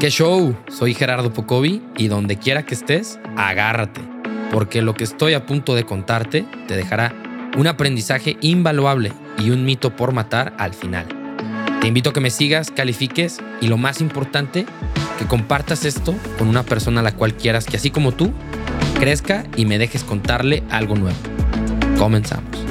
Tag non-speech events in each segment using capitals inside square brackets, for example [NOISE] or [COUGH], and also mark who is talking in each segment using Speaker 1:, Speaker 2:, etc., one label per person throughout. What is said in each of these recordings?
Speaker 1: ¿Qué show? Soy Gerardo Pocovi y donde quiera que estés, agárrate, porque lo que estoy a punto de contarte te dejará un aprendizaje invaluable y un mito por matar al final. Te invito a que me sigas, califiques y lo más importante, que compartas esto con una persona a la cual quieras que así como tú, crezca y me dejes contarle algo nuevo. Comenzamos.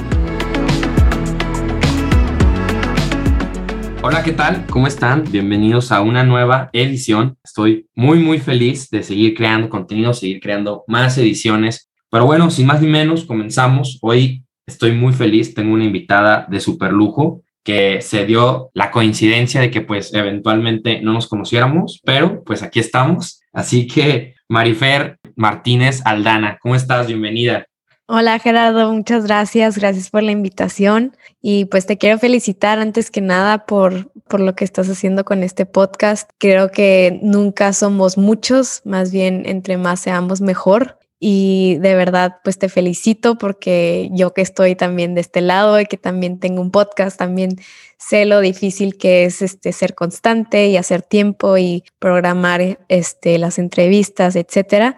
Speaker 1: Hola, ¿qué tal? ¿Cómo están? Bienvenidos a una nueva edición. Estoy muy, muy feliz de seguir creando contenido, seguir creando más ediciones. Pero bueno, sin más ni menos, comenzamos. Hoy estoy muy feliz. Tengo una invitada de super lujo que se dio la coincidencia de que pues eventualmente no nos conociéramos, pero pues aquí estamos. Así que Marifer Martínez Aldana, ¿cómo estás? Bienvenida.
Speaker 2: Hola Gerardo, muchas gracias, gracias por la invitación y pues te quiero felicitar antes que nada por, por lo que estás haciendo con este podcast. Creo que nunca somos muchos, más bien entre más seamos mejor y de verdad pues te felicito porque yo que estoy también de este lado y que también tengo un podcast, también sé lo difícil que es este ser constante y hacer tiempo y programar este las entrevistas, etcétera.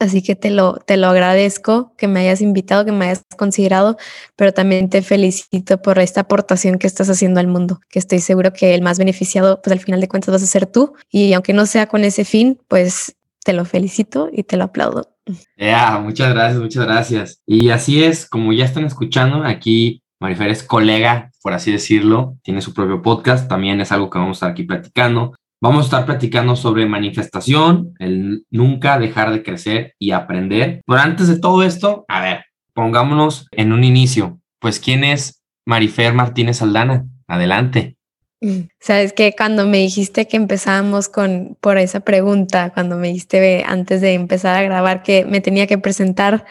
Speaker 2: Así que te lo, te lo agradezco que me hayas invitado, que me hayas considerado, pero también te felicito por esta aportación que estás haciendo al mundo, que estoy seguro que el más beneficiado, pues al final de cuentas vas a ser tú. Y aunque no sea con ese fin, pues te lo felicito y te lo aplaudo.
Speaker 1: Ya, muchas gracias, muchas gracias. Y así es, como ya están escuchando, aquí Marifer es colega, por así decirlo, tiene su propio podcast, también es algo que vamos a estar aquí platicando. Vamos a estar platicando sobre manifestación, el nunca dejar de crecer y aprender. Pero antes de todo esto, a ver, pongámonos en un inicio. Pues, ¿quién es Marifer Martínez Aldana? Adelante. [LAUGHS]
Speaker 2: Sabes que cuando me dijiste que empezábamos con por esa pregunta, cuando me dijiste antes de empezar a grabar que me tenía que presentar,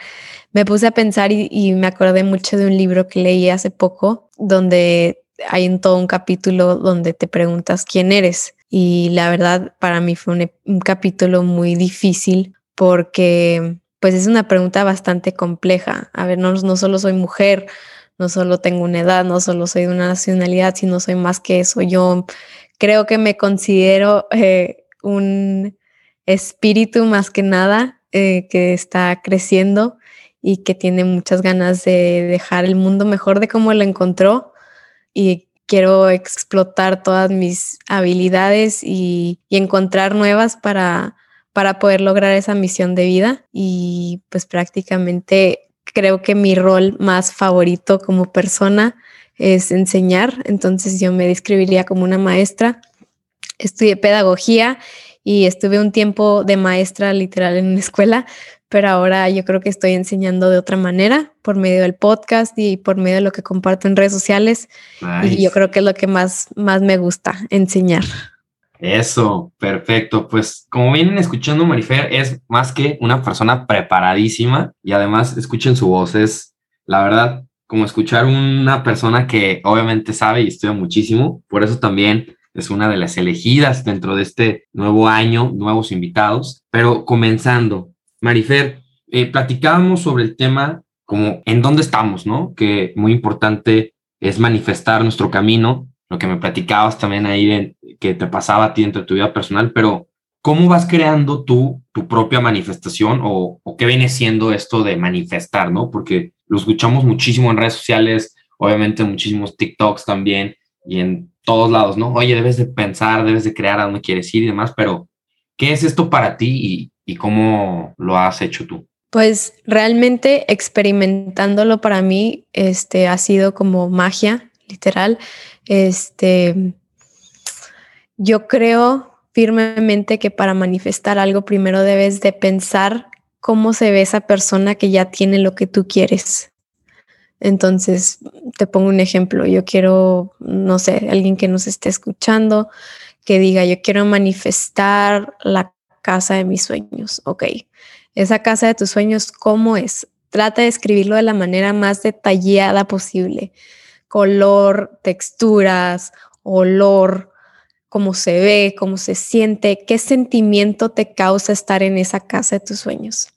Speaker 2: me puse a pensar y me acordé mucho de un libro que leí hace poco, donde hay en todo un capítulo donde te preguntas quién eres. Y la verdad, para mí fue un, capítulo muy difícil porque pues es una pregunta bastante compleja. A ver, no, no solo soy mujer, no solo tengo una edad, no solo soy de una nacionalidad, sino soy más que eso. Yo creo que me considero eh, un espíritu más que nada eh, que está creciendo y que tiene muchas ganas de dejar el mundo mejor de cómo lo encontró y quiero explotar todas mis habilidades y, encontrar nuevas para, para poder lograr esa misión de vida. Y pues prácticamente creo que mi rol más favorito como persona es enseñar. Entonces yo me describiría como una maestra. Estudié pedagogía y estuve un tiempo de maestra literal en una escuela, pero ahora yo creo que estoy enseñando de otra manera por medio del podcast y por medio de lo que comparto en redes sociales. Y yo creo que es lo que más, más me gusta enseñar.
Speaker 1: Eso, perfecto. Pues como vienen escuchando, Marifer es más que una persona preparadísima y además escuchen su voz. Es la verdad como escuchar una persona que obviamente sabe y estudia muchísimo. Por eso también es una de las elegidas dentro de este nuevo año, nuevos invitados. Pero comenzando, Marifer, eh, platicábamos sobre el tema como en dónde estamos, ¿no? Que muy importante es manifestar nuestro camino, lo que me platicabas también ahí que te pasaba a ti dentro de tu vida personal, pero ¿cómo vas creando tú tu propia manifestación o, o qué viene siendo esto de manifestar, ¿no? Porque lo escuchamos muchísimo en redes sociales, obviamente muchísimos TikToks también y en todos lados, ¿no? Oye, debes de pensar, debes de crear a dónde quieres ir y demás, pero ¿qué es esto para ti y, y cómo lo has hecho tú?
Speaker 2: Pues realmente experimentándolo para mí este, ha sido como magia, literal. Este, yo creo firmemente que para manifestar algo primero debes de pensar cómo se ve esa persona que ya tiene lo que tú quieres. Entonces, te pongo un ejemplo. Yo quiero, no sé, alguien que nos esté escuchando, que diga, yo quiero manifestar la casa de mis sueños. Ok, esa casa de tus sueños, ¿cómo es? Trata de escribirlo de la manera más detallada posible. Color, texturas, olor, cómo se ve, cómo se siente, qué sentimiento te causa estar en esa casa de tus sueños.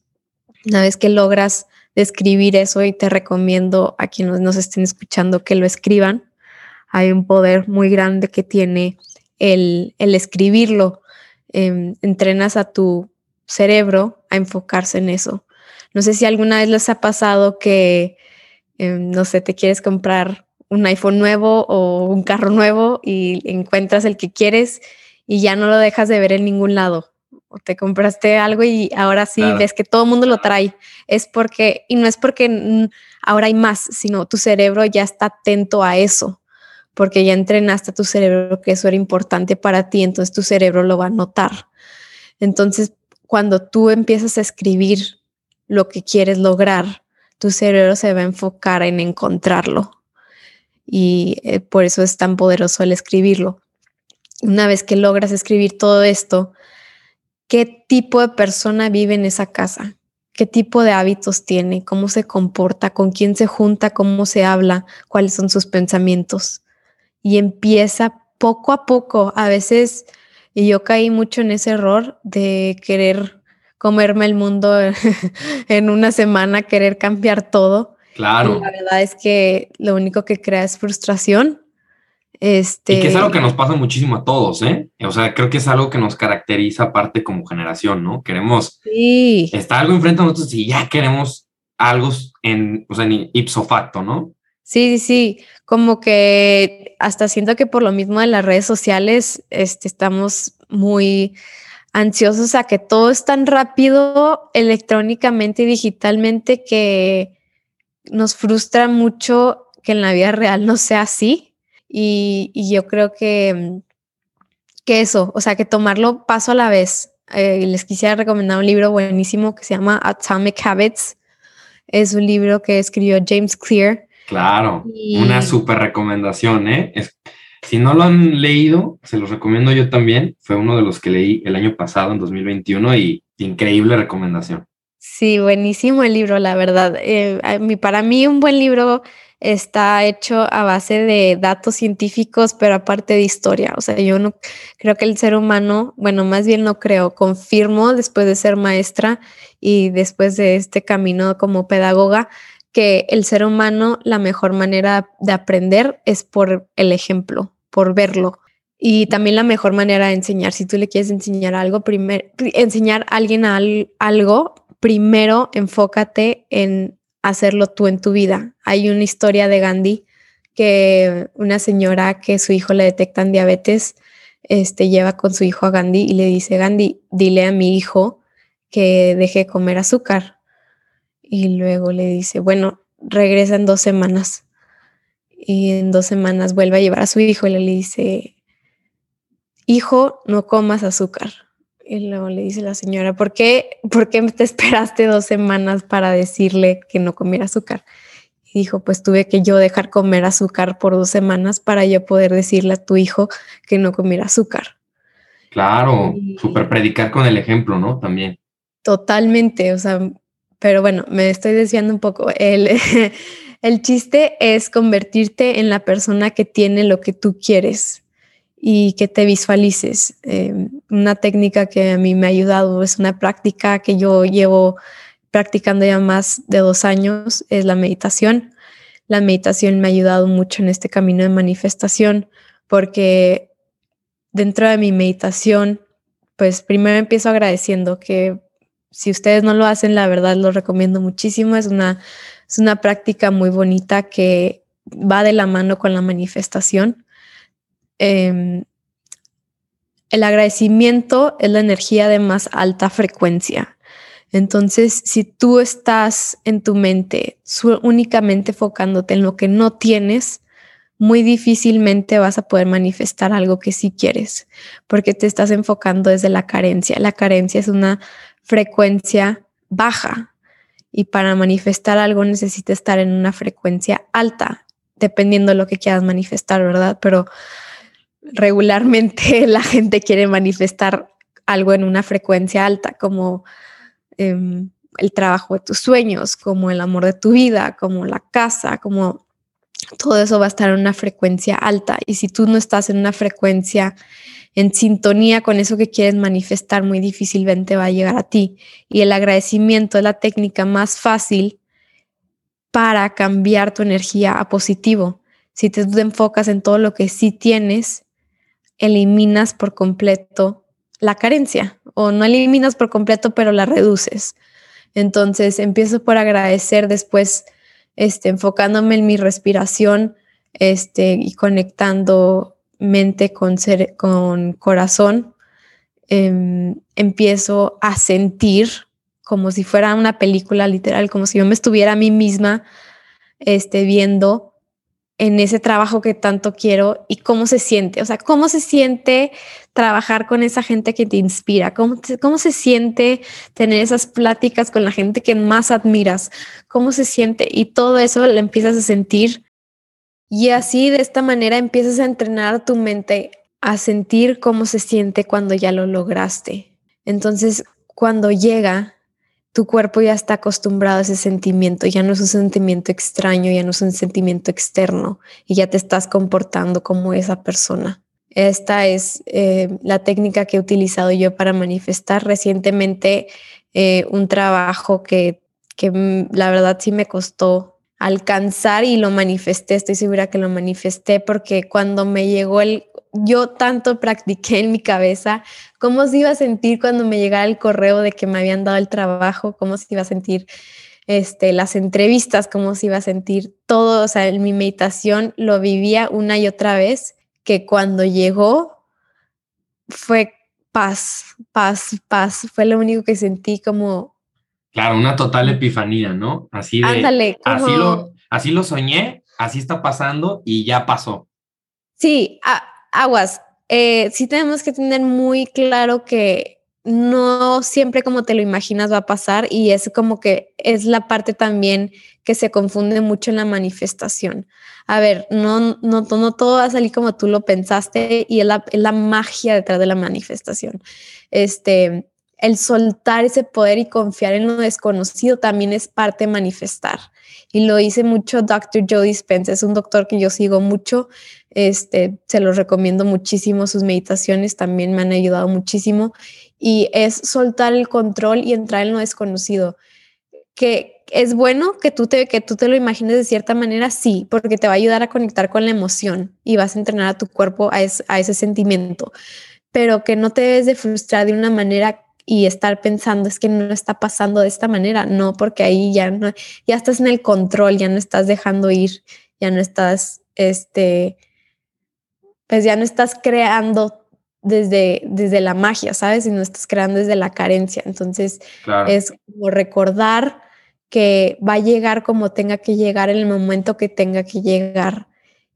Speaker 2: Una vez que logras describir eso y te recomiendo a quienes nos estén escuchando que lo escriban, hay un poder muy grande que tiene el, el escribirlo em, entrenas a tu cerebro a enfocarse en eso. No sé si alguna vez les ha pasado que, em, no sé, te quieres comprar un iPhone nuevo o un carro nuevo y encuentras el que quieres y ya no lo dejas de ver en ningún lado. O te compraste algo y ahora sí ves que todo el mundo lo trae. Es porque, y no es porque ahora hay más, sino tu cerebro ya está atento a eso, porque ya entrenaste a tu cerebro que eso era importante para ti, entonces tu cerebro lo va a notar. Entonces, cuando tú empiezas a escribir lo que quieres lograr, tu cerebro se va a enfocar en encontrarlo. Y eh, por eso es tan poderoso el escribirlo. Una vez que logras escribir todo esto, qué tipo de persona vive en esa casa, qué tipo de hábitos tiene, cómo se comporta, con quién se junta, cómo se habla, cuáles son sus pensamientos. Y empieza poco a poco, a veces, y yo caí mucho en ese error de querer comerme el mundo [LAUGHS] en una semana, querer cambiar todo.
Speaker 1: Claro.
Speaker 2: la verdad es que lo único que crea es frustración este...
Speaker 1: Y que es algo que nos pasa muchísimo a todos, ¿eh? O sea, creo que es algo que nos caracteriza aparte como generación, ¿no? Queremos
Speaker 2: sí.
Speaker 1: está algo enfrente a nosotros y ya queremos algo en, o sea, en ipso facto, ¿no?
Speaker 2: Sí, sí, sí. Como que hasta siento que por lo mismo de las redes sociales este, estamos muy ansiosos a que todo es tan rápido electrónicamente y digitalmente que nos frustra mucho que en la vida real no sea así. Y, yo creo que, que eso, o sea, que tomarlo paso a la vez. Eh, les quisiera recomendar un libro buenísimo que se llama Atomic Habits. Es un libro que escribió James Clear.
Speaker 1: Claro, una súper recomendación, ¿eh? si no lo han leído, se los recomiendo yo también. Fue uno de los que leí el año pasado, en 2021, y increíble recomendación.
Speaker 2: Sí, buenísimo el libro, la verdad. Eh, para mí un buen libro está hecho a base de datos científicos, pero aparte de historia. O sea, yo no creo que el ser humano, bueno, más bien no creo, confirmo después de ser maestra y después de este camino como pedagoga, que el ser humano, la mejor manera de aprender es por el ejemplo, por verlo. Y también la mejor manera de enseñar, si tú le quieres enseñar algo, primero, enseñar a alguien algo, primero enfócate en hacerlo tú en tu vida. Hay una historia de Gandhi que una señora que su hijo le detectan diabetes, este, lleva con su hijo a Gandhi y le dice, Gandhi, dile a mi hijo que deje comer azúcar. Y luego le dice, bueno, regresa en dos semanas. Y en dos semanas vuelve a llevar a su hijo y le dice, hijo, no comas azúcar. Y luego le dice la señora, ¿por qué, ¿por qué te esperaste dos semanas para decirle que no comiera azúcar? Y dijo, pues tuve que yo dejar comer azúcar por dos semanas para yo poder decirle a tu hijo que no comiera azúcar.
Speaker 1: Claro, súper predicar con el ejemplo, ¿no? También.
Speaker 2: Totalmente, o sea, pero bueno, me estoy desviando un poco. El, [LAUGHS] el chiste es convertirte en la persona que tiene lo que tú quieres y que te visualices. Em, una técnica que a mí me ha ayudado, es una práctica que yo llevo practicando ya más de dos años, es la meditación. La meditación me ha ayudado mucho en este camino de manifestación porque dentro de mi meditación, pues primero empiezo agradeciendo que si ustedes no lo hacen, la verdad lo recomiendo muchísimo. Es una, es una práctica muy bonita que va de la mano con la manifestación Em, el agradecimiento es la energía de más alta frecuencia. Entonces, si tú estás en tu mente únicamente enfocándote en lo que no tienes, muy difícilmente vas a poder manifestar algo que sí quieres, porque te estás enfocando desde la carencia. La carencia es una frecuencia baja y para manifestar algo necesita estar en una frecuencia alta, dependiendo de lo que quieras manifestar, ¿verdad? Pero regularmente [LAUGHS] la gente quiere manifestar algo en una frecuencia alta, como em, el trabajo de tus sueños, como el amor de tu vida, como la casa, como todo eso va a estar en una frecuencia alta. Y si tú no estás en una frecuencia en sintonía con eso que quieres manifestar, muy difícilmente va a llegar a ti. Y el agradecimiento es la técnica más fácil para cambiar tu energía a positivo. Si te enfocas en todo lo que sí tienes, eliminas por completo la carencia o no eliminas por completo, pero la reduces. Entonces empiezo por agradecer después, este, enfocándome en mi respiración este, y conectando mente con, ser, con corazón, em, empiezo a sentir como si fuera una película literal, como si yo me estuviera a mí misma este, viendo en ese trabajo que tanto quiero y cómo se siente, o sea, cómo se siente trabajar con esa gente que te inspira, cómo, cómo se siente tener esas pláticas con la gente que más admiras, cómo se siente y todo eso lo empiezas a sentir y así de esta manera empiezas a entrenar tu mente a sentir cómo se siente cuando ya lo lograste. Entonces, cuando llega tu cuerpo ya está acostumbrado a ese sentimiento, ya no es un sentimiento extraño, ya no es un sentimiento externo y ya te estás comportando como esa persona. Esta es eh, la técnica que he utilizado yo para manifestar recientemente eh, un trabajo que, que mm, la verdad sí me costó alcanzar y lo manifesté, estoy segura que lo manifesté porque cuando me llegó el, yo tanto practiqué en mi cabeza cómo se iba a sentir cuando me llegara el correo de que me habían dado el trabajo, cómo se iba a sentir este, las entrevistas, cómo se iba a sentir todo, o sea, en mi meditación lo vivía una y otra vez, que cuando llegó fue paz, paz, paz, fue lo único que sentí como...
Speaker 1: Claro, una total epifanía, ¿no? Así de... así, lo, así lo soñé, así está pasando y ya pasó.
Speaker 2: Sí, aguas, eh, sí tenemos que tener muy claro que no siempre como te lo imaginas va a pasar y es como que es la parte también que se confunde mucho en la manifestación. A ver, no, no, no todo va a salir como tú lo pensaste y es la, es la magia detrás de la manifestación. Este, el soltar ese poder y confiar en lo desconocido también es parte de manifestar. Y lo hice mucho Dr. Joe Dispenza, es un doctor que yo sigo mucho, este, se los recomiendo muchísimo, sus meditaciones también me han ayudado muchísimo. Y es soltar el control y entrar en lo desconocido. Que es bueno que tú te, que tú te lo imagines de cierta manera, sí, porque te va a ayudar a conectar con la emoción y vas a entrenar a tu cuerpo a, a ese sentimiento, pero que no te debes de frustrar de una manera y estar pensando es que no está pasando de esta manera, no, porque ahí ya no, ya estás en el control, ya no estás dejando ir, ya no estás, este, pues ya no estás creando desde, desde la magia, ¿sabes? Y no estás creando desde la carencia. Entonces es como recordar que va a llegar como tenga que llegar en el momento que tenga que llegar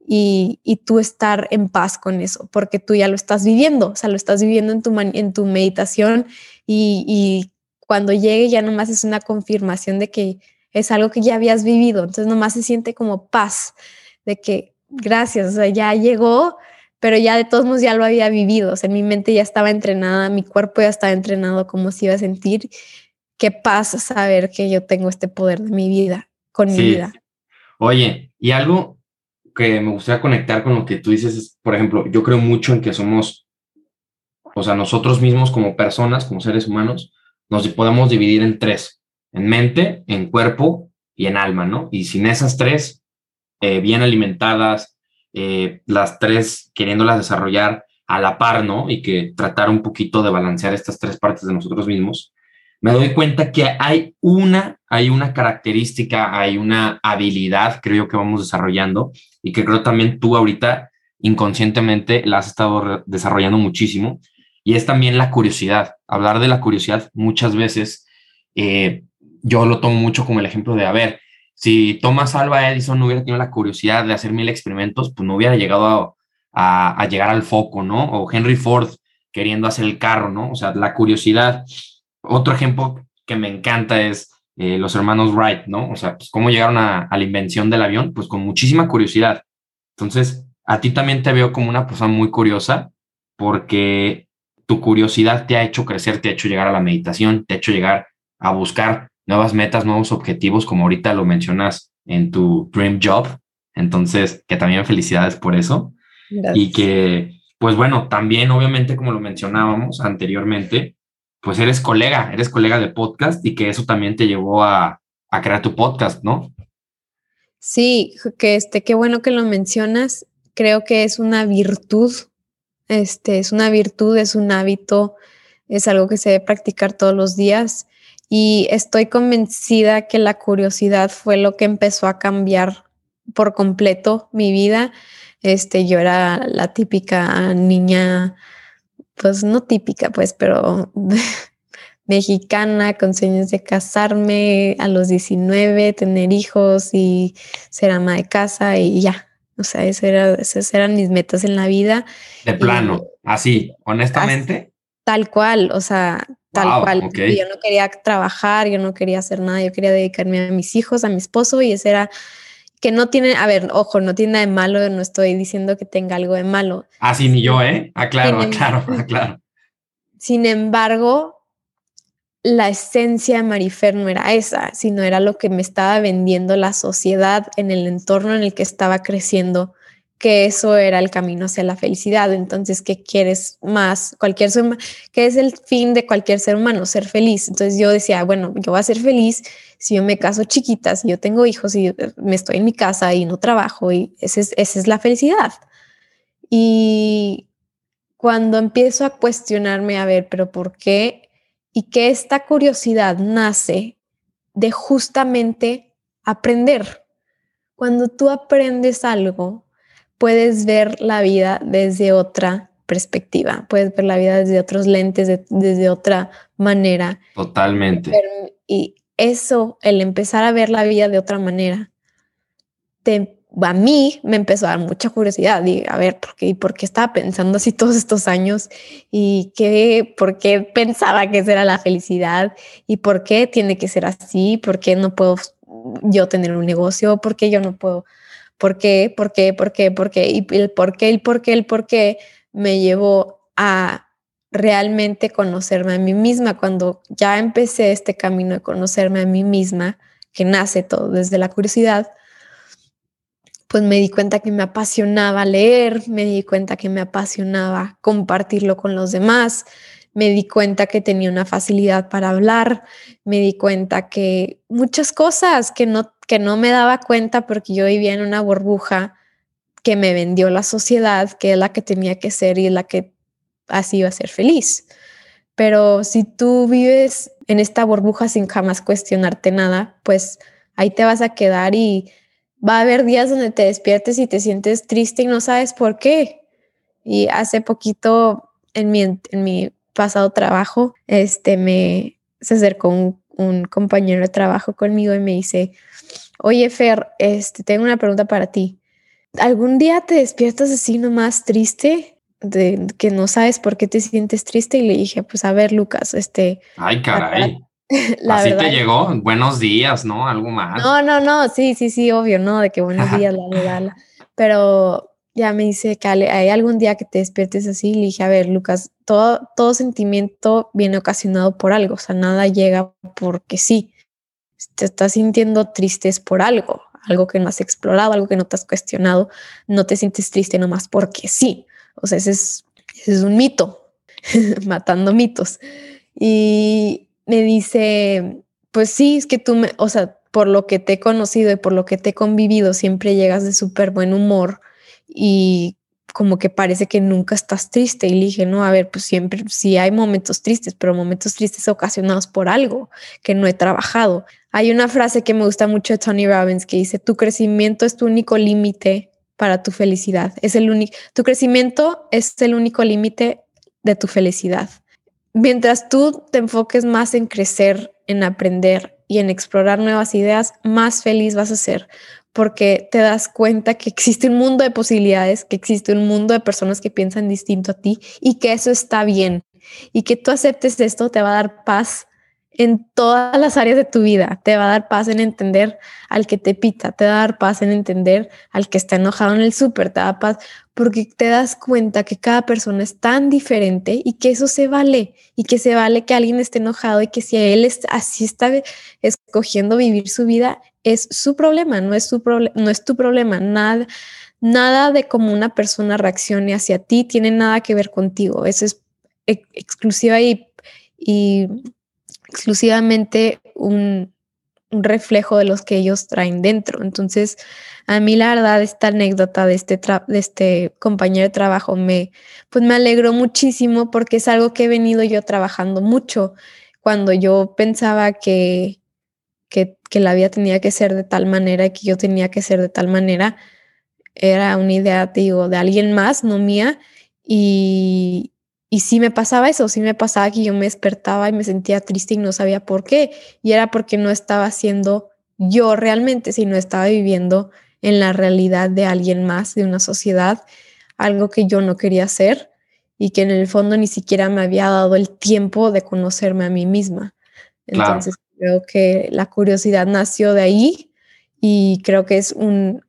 Speaker 2: y, tú estar en paz con eso, porque tú ya lo estás viviendo, o sea, lo estás viviendo en tu, en tu meditación y, cuando llegue ya nomás es una confirmación de que es algo que ya habías vivido, entonces nomás se siente como paz, de que gracias, o sea, ya llegó, pero ya de todos modos ya lo había vivido, o sea, mi mente ya estaba entrenada, mi cuerpo ya estaba entrenado, cómo se iba a sentir, qué paz saber que yo tengo este poder de mi vida, con mi vida.
Speaker 1: Oye, y algo que me gustaría conectar con lo que tú dices es, por ejemplo, yo creo mucho en que somos, o sea, nosotros mismos como personas, como seres humanos, nos podemos dividir en tres, en mente, en cuerpo y en alma, ¿no? Y sin esas tres eh, bien alimentadas, eh, las tres queriéndolas desarrollar a la par, ¿no? Y que tratar un poquito de balancear estas tres partes de nosotros mismos, me doy cuenta que hay una, hay una característica, hay una habilidad, creo yo, que vamos desarrollando y que creo también tú ahorita inconscientemente la has estado desarrollando muchísimo. Y es también la curiosidad. Hablar de la curiosidad muchas veces, eh, yo lo tomo mucho como el ejemplo de, a ver, si Thomas Alva Edison no hubiera tenido la curiosidad de hacer mil experimentos, pues no hubiera llegado a, a llegar al foco, ¿no? O Henry Ford queriendo hacer el carro, ¿no? O sea, la curiosidad otro ejemplo que me encanta es eh, los hermanos Wright, ¿no? O sea, pues cómo llegaron a, la invención del avión, pues con muchísima curiosidad. Entonces, a ti también te veo como una persona muy curiosa porque tu curiosidad te ha hecho crecer, te ha hecho llegar a la meditación, te ha hecho llegar a buscar nuevas metas, nuevos objetivos, como ahorita lo mencionas en tu Dream Job. Entonces, que también felicidades por eso. Y que, pues bueno, también obviamente, como lo mencionábamos anteriormente, pues eres colega, eres colega de podcast y que eso también te llevó a, crear tu podcast, ¿no?
Speaker 2: Sí, que este, qué bueno que lo mencionas. Creo que es una virtud, este, es una virtud, es un hábito es algo que se debe practicar todos los días y estoy convencida que la curiosidad fue lo que empezó a cambiar por completo mi vida. Este, yo era la típica niña, pues no típica, pues, pero [LAUGHS] mexicana con sueños de casarme a los 19, tener hijos y ser ama de casa y ya. O sea, era, esas eran mis metas en la vida.
Speaker 1: De plano, así, honestamente.
Speaker 2: tal cual, o sea, tal cual. Yo no quería trabajar, yo no quería hacer nada, yo quería dedicarme a mis hijos, a mi esposo y ese era que no tiene, a ver, ojo, no tiene nada de malo, no estoy diciendo que tenga algo de malo.
Speaker 1: Así ah, ni yo, ¿eh? Aclaro, aclaro, aclaro.
Speaker 2: Sin embargo, la esencia de Marifer no era esa, sino era lo que me estaba vendiendo la sociedad en el entorno en el que estaba creciendo, que eso era el camino hacia la felicidad. Entonces, ¿qué quieres más? Cualquier ser ¿qué es el fin de cualquier ser humano? Ser feliz. Entonces yo decía, bueno, yo voy a ser feliz si yo me caso chiquita, si yo tengo hijos y me estoy en mi casa y no trabajo y esa es, esa es la felicidad. Y cuando empiezo a cuestionarme, a ver, pero ¿por qué y que esta curiosidad nace de justamente aprender. Cuando tú aprendes algo, puedes ver la vida desde otra perspectiva, puedes ver la vida desde otros lentes, desde otra manera.
Speaker 1: Totalmente.
Speaker 2: Y eso, el empezar a ver la vida de otra manera, te a mí me empezó a dar mucha curiosidad. Y a ver por qué, por qué estaba pensando así todos estos años y qué, por qué pensaba que esa era la felicidad y por qué tiene que ser así, por qué no puedo yo tener un negocio, por qué yo no puedo, por qué, por qué, por qué, por qué, y el por qué, el por qué, el por qué me llevó a realmente conocerme a mí misma. Cuando ya empecé este camino de conocerme a mí misma, que nace todo desde la curiosidad, pues me di cuenta que me apasionaba leer, me di cuenta que me apasionaba compartirlo con los demás, me di cuenta que tenía una facilidad para hablar, me di cuenta que muchas cosas que no, que no me daba cuenta porque yo vivía en una burbuja que me vendió la sociedad, que es la que tenía que ser y la que así iba a ser feliz. Pero si tú vives en esta burbuja sin jamás cuestionarte nada, pues ahí te vas a quedar y va a haber días donde te despiertes y te sientes triste y no sabes por qué. Y hace poquito en mi, en mi pasado trabajo, este, me se acercó un, un, compañero de trabajo conmigo y me dice, oye Fer, este, tengo una pregunta para ti. ¿Algún día te despiertas así nomás triste? De que no sabes por qué te sientes triste y le dije, pues a ver, Lucas, este...
Speaker 1: Ay, caray. [LAUGHS] Así te llegó, buenos días, ¿no? Algo más.
Speaker 2: No, no, no, sí, sí, sí, obvio, ¿no? De que buenos días, la, la, [LAUGHS] Pero ya me dice, que ¿hay algún día que te despiertes así? Le dije, a ver, Lucas, todo, todo sentimiento viene ocasionado por algo, o sea, nada llega porque sí. Te estás sintiendo triste es por algo, algo que no has explorado, algo que no te has cuestionado, no te sientes triste nomás porque sí. O sea, ese es, ese es un mito, [LAUGHS] matando mitos. Y me dice, pues sí, es que tú me, o sea, por lo que te he conocido y por lo que te he convivido, siempre llegas de súper buen humor y como que parece que nunca estás triste. Y dije, no, a ver, pues siempre, sí hay momentos tristes, pero momentos tristes ocasionados por algo que no he trabajado. Hay una frase que me gusta mucho de Tony Robbins que dice, tu crecimiento es tu único límite para tu felicidad. Es el único, tu crecimiento es el único límite de tu felicidad mientras tú te enfoques más en crecer, en aprender y en explorar nuevas ideas, más feliz vas a ser porque te das cuenta que existe un mundo de posibilidades, que existe un mundo de personas que piensan distinto a ti y que eso está bien. Y que tú aceptes esto te va a dar paz en todas las áreas de tu vida. Te va a dar paz en entender al que te pita, te va a dar paz en entender al que está enojado en el súper, te da paz porque te das cuenta que cada persona es tan diferente y que eso se vale y que se vale que alguien esté enojado y que si él así está escogiendo vivir su vida, es su problema, no es, su no es tu problema, nada, nada de cómo una persona reaccione hacia ti tiene nada que ver contigo, eso es exclusiva y, y exclusivamente un, un reflejo de los que ellos traen dentro. Entonces, a mí la verdad, esta anécdota de este, de este compañero de trabajo me, pues me alegró muchísimo porque es algo que he venido yo trabajando mucho. Cuando yo pensaba que, que, que la vida tenía que ser de tal manera y que yo tenía que ser de tal manera, era una idea, digo, de alguien más, no mía. Y, y sí me pasaba eso, sí me pasaba que yo me despertaba y me sentía triste y no sabía por qué. Y era porque no estaba siendo yo realmente, sino estaba viviendo en la realidad de alguien más, de una sociedad, algo que yo no quería hacer y que en el fondo ni siquiera me había dado el tiempo de conocerme a mí misma. Entonces creo que la curiosidad nació de ahí y creo que es un,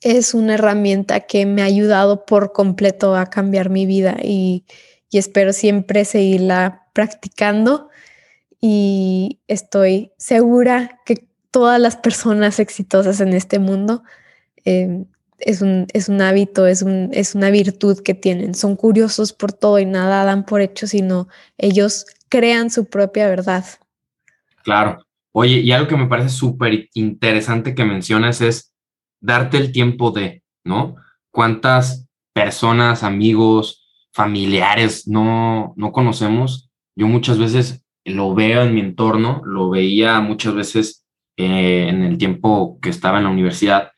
Speaker 2: es una herramienta que me ha ayudado por completo a cambiar mi vida y, espero siempre seguirla practicando y estoy segura que todas las personas exitosas en este mundo em, es, un, es un hábito, es, un, es una virtud que tienen. Son curiosos por todo y nada dan por hecho, sino ellos crean su propia verdad.
Speaker 1: Claro. Oye, y algo que me parece súper interesante que mencionas es darte el tiempo de, ¿no? ¿Cuántas personas, amigos, familiares no, no conocemos? Yo muchas veces lo veo en mi entorno, lo veía muchas veces eh, en el tiempo que estaba en la universidad.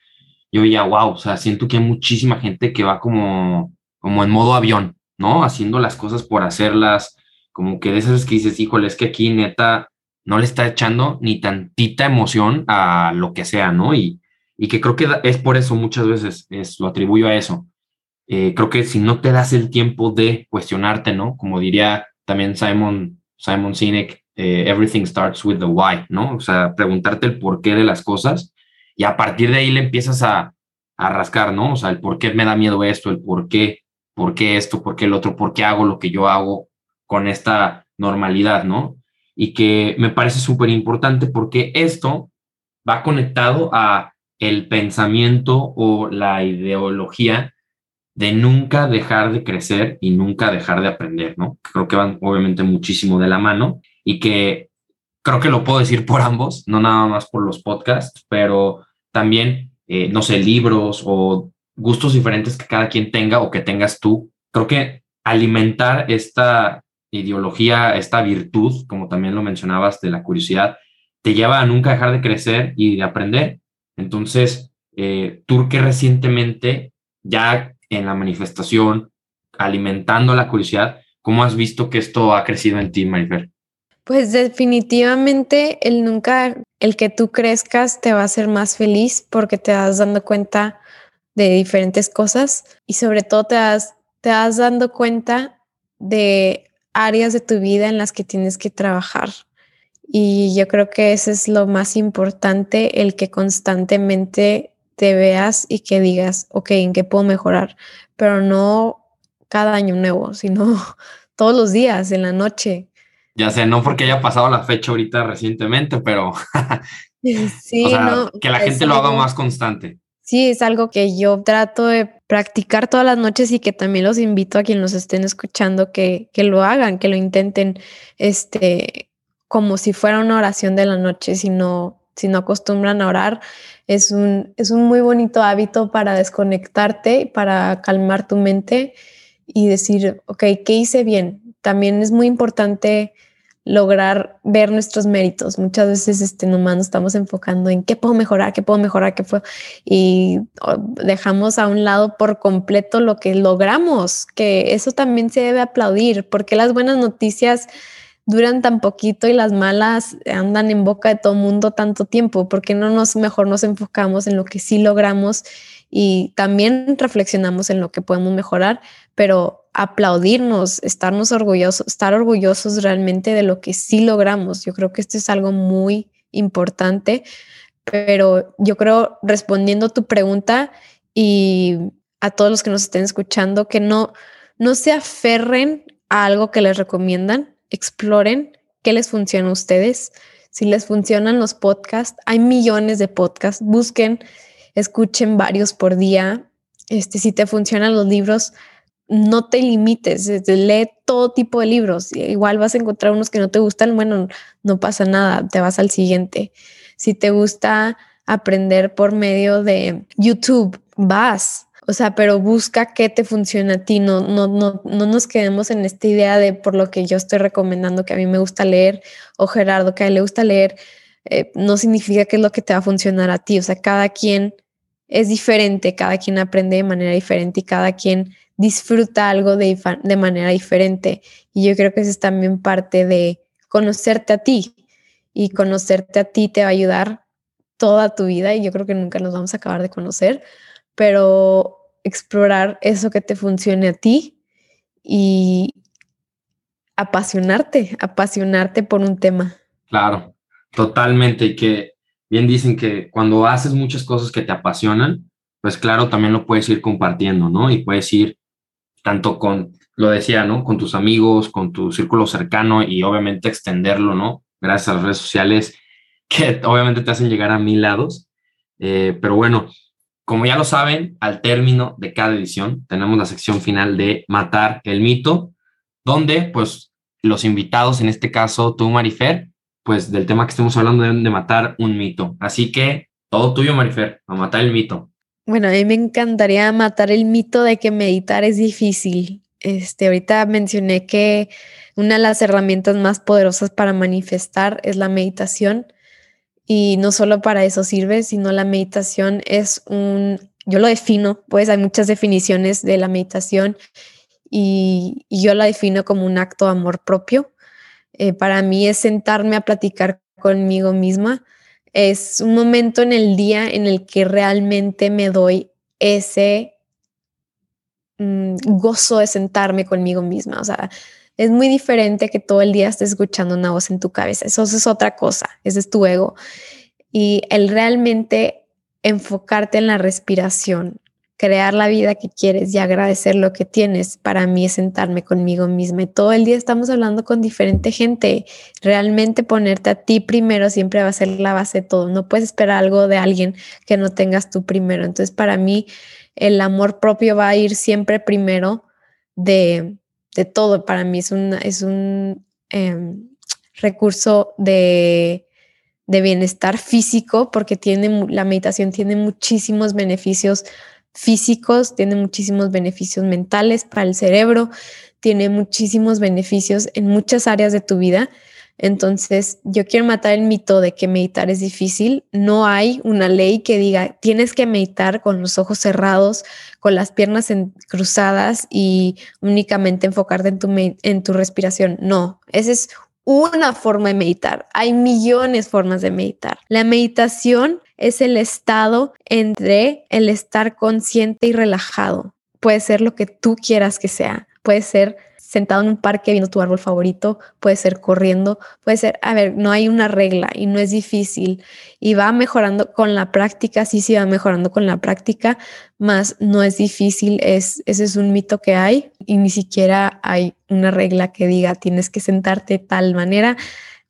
Speaker 1: Yo veía, wow, o sea, siento que hay muchísima gente que va como, como en modo avión, ¿no? Haciendo las cosas por hacerlas, como que de esas que dices, híjole, es que aquí neta no le está echando ni tantita emoción a lo que sea, ¿no? Y, y que creo que es por eso muchas veces, es, lo atribuyo a eso. Eh, creo que si no te das el tiempo de cuestionarte, ¿no? Como diría también Simon, Simon Sinek, eh, everything starts with the why, ¿no? O sea, preguntarte el porqué de las cosas y a partir de ahí le empiezas a, a rascar, ¿no? O sea, el por qué me da miedo esto, el por qué, por qué esto, por qué el otro, por qué hago lo que yo hago con esta normalidad, ¿no? Y que me parece súper importante porque esto va conectado a el pensamiento o la ideología de nunca dejar de crecer y nunca dejar de aprender, ¿no? Creo que van obviamente muchísimo de la mano y que creo que lo puedo decir por ambos, no nada más por los podcasts, pero también, eh, no sé, libros o gustos diferentes que cada quien tenga o que tengas tú. Creo que alimentar esta ideología, esta virtud, como también lo mencionabas, de la curiosidad, te lleva a nunca dejar de crecer y de aprender entonces, eh, tú que recientemente, ya en la manifestación, alimentando la curiosidad, ¿cómo has visto que esto ha crecido en ti, Marifer?
Speaker 2: Pues definitivamente el nunca, el que tú crezcas te va a hacer más feliz porque te vas dando cuenta de diferentes cosas y sobre todo te das, te vas dando cuenta de áreas de tu vida en las que tienes que trabajar. Y yo creo que eso es lo más importante, el que constantemente te veas y que digas, ok, ¿en qué puedo mejorar? Pero no cada año nuevo, sino [LAUGHS] todos los días, en la noche.
Speaker 1: Ya sé, no porque haya pasado la fecha ahorita recientemente, pero [LAUGHS]
Speaker 2: sí,
Speaker 1: que la gente lo haga más constante.
Speaker 2: Sí, es algo que yo trato de practicar todas las noches y que también los invito a quienes nos estén escuchando que, que lo hagan, que lo intenten. Este, como si fuera una oración de la noche, si no, si no acostumbran a orar. Es un, es un muy bonito hábito para desconectarte, para calmar tu mente y decir, ok, ¿qué hice bien? También es muy importante lograr ver nuestros méritos. Muchas veces este, nomás estamos enfocando en qué puedo mejorar, qué puedo mejorar, qué puedo... Y dejamos a un lado por completo lo que logramos, que eso también se debe aplaudir, porque las buenas noticias duran tan poquito y las malas andan en boca de todo mundo tanto tiempo? ¿Por qué no nos mejor nos enfocamos en lo que sí logramos y también reflexionamos en lo que podemos mejorar, pero aplaudirnos, estarnos orgullosos, estar orgullosos realmente de lo que sí logramos? Yo creo que esto es algo muy importante, pero yo creo respondiendo tu pregunta y a todos los que nos estén escuchando que no no se aferren a algo que les recomiendan, exploren qué les funciona a ustedes. Si les funcionan los podcasts, hay millones de podcasts. Busquen, escuchen varios por día. Este, si te funcionan los libros, no te limites, lee todo tipo de libros. Igual vas a encontrar unos que no te gustan, bueno, no pasa nada, te vas al siguiente. Si te gusta aprender por medio de YouTube, vas. O sea, pero busca qué te funciona a ti. No, no, no, no nos quedemos en esta idea de por lo que yo estoy recomendando que a mí me gusta leer o Gerardo que a él le gusta leer. Eh, no significa que es lo que te va a funcionar a ti. O sea, cada quien es diferente, cada quien aprende de manera diferente y cada quien disfruta algo de, de manera diferente. Y yo creo que eso es también parte de conocerte a ti. Y conocerte a ti te va a ayudar toda tu vida y yo creo que nunca nos vamos a acabar de conocer, pero explorar eso que te funcione a ti y apasionarte, apasionarte por un tema.
Speaker 1: Claro, totalmente. Y que bien dicen que cuando haces muchas cosas que te apasionan, pues claro, también lo puedes ir compartiendo, ¿no? Y puedes ir tanto con, lo decía, ¿no? Con tus amigos, con tu círculo cercano y obviamente extenderlo, ¿no? Gracias a las redes sociales que obviamente te hacen llegar a mil lados. Eh, pero bueno, como ya lo saben, al término de cada edición tenemos la sección final de Matar el mito, donde pues los invitados, en este caso tú, Marifer, pues del tema que estamos hablando deben de matar un mito. Así que todo tuyo, Marifer, a matar el mito.
Speaker 2: Bueno, a mí me encantaría matar el mito de que meditar es difícil. Este, ahorita mencioné que una de las herramientas más poderosas para manifestar es la meditación. Y no solo para eso sirve, sino la meditación es un, yo lo defino, pues hay muchas definiciones de la meditación y, yo la defino como un acto de amor propio. Eh, para mí es sentarme a platicar conmigo misma es un momento en el día en el que realmente me doy ese mm, gozo de sentarme conmigo misma. O sea, es muy diferente que todo el día estés escuchando una voz en tu cabeza. Eso, es otra cosa, ese es tu ego. Y el realmente enfocarte en la respiración, crear la vida que quieres y agradecer lo que tienes, para mí es sentarme conmigo misma. Y todo el día estamos hablando con diferente gente. Realmente ponerte a ti primero siempre va a ser la base de todo. No puedes esperar algo de alguien que no tengas tú primero. Entonces, para mí, el amor propio va a ir siempre primero de, todo. Para mí es un, es un em, recurso de de bienestar físico, porque tiene, la meditación tiene muchísimos beneficios físicos, tiene muchísimos beneficios mentales para el cerebro, tiene muchísimos beneficios en muchas áreas de tu vida. Entonces, yo quiero matar el mito de que meditar es difícil. No hay una ley que diga tienes que meditar con los ojos cerrados, con las piernas cruzadas y únicamente enfocarte en tu, en tu respiración. No, esa es una forma de meditar. Hay millones de formas de meditar. La meditación es el estado entre el estar consciente y relajado. Puede ser lo que tú quieras que sea. Puede ser sentado en un parque viendo tu árbol favorito, puede ser corriendo, puede ser, a ver, no hay una regla y no es difícil y va mejorando con la práctica, sí, sí va mejorando con la práctica, más no es difícil, es, ese es un mito que hay y ni siquiera hay una regla que diga tienes que sentarte tal manera.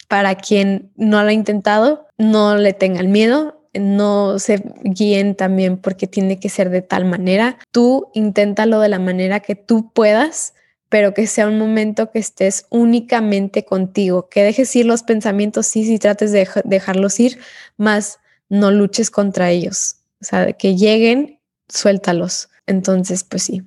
Speaker 2: Para quien no lo ha intentado, no le tengan miedo, no se guíen también porque tiene que ser de tal manera. Tú inténtalo de la manera que tú puedas, pero que sea un momento que estés únicamente contigo, que dejes ir los pensamientos, sí, sí trates de dejarlos ir, más no luches contra ellos. O sea, que lleguen, suéltalos. Entonces, pues sí,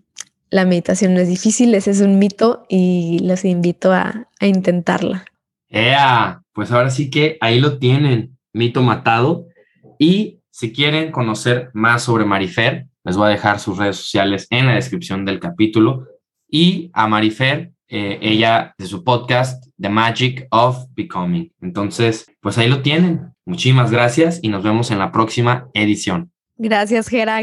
Speaker 2: la meditación no es difícil, ese es un mito y los invito a, a intentarla.
Speaker 1: ¡Ea! Pues ahora sí que ahí lo tienen, mito matado. Y si quieren conocer más sobre Marifer, les voy a dejar sus redes sociales en la descripción del capítulo. Y a Marifer, eh, ella de su podcast, The Magic of Becoming. Entonces, pues ahí lo tienen. Muchísimas gracias y nos vemos en la próxima edición.
Speaker 2: Gracias, Gerard.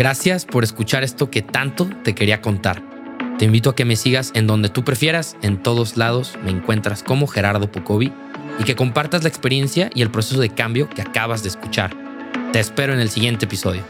Speaker 3: Gracias por escuchar esto que tanto te quería contar. Te invito a que me sigas en donde tú prefieras, en todos lados me encuentras como Gerardo Pocovi
Speaker 1: y que compartas la experiencia y el proceso de cambio que acabas de escuchar. Te espero en el siguiente episodio.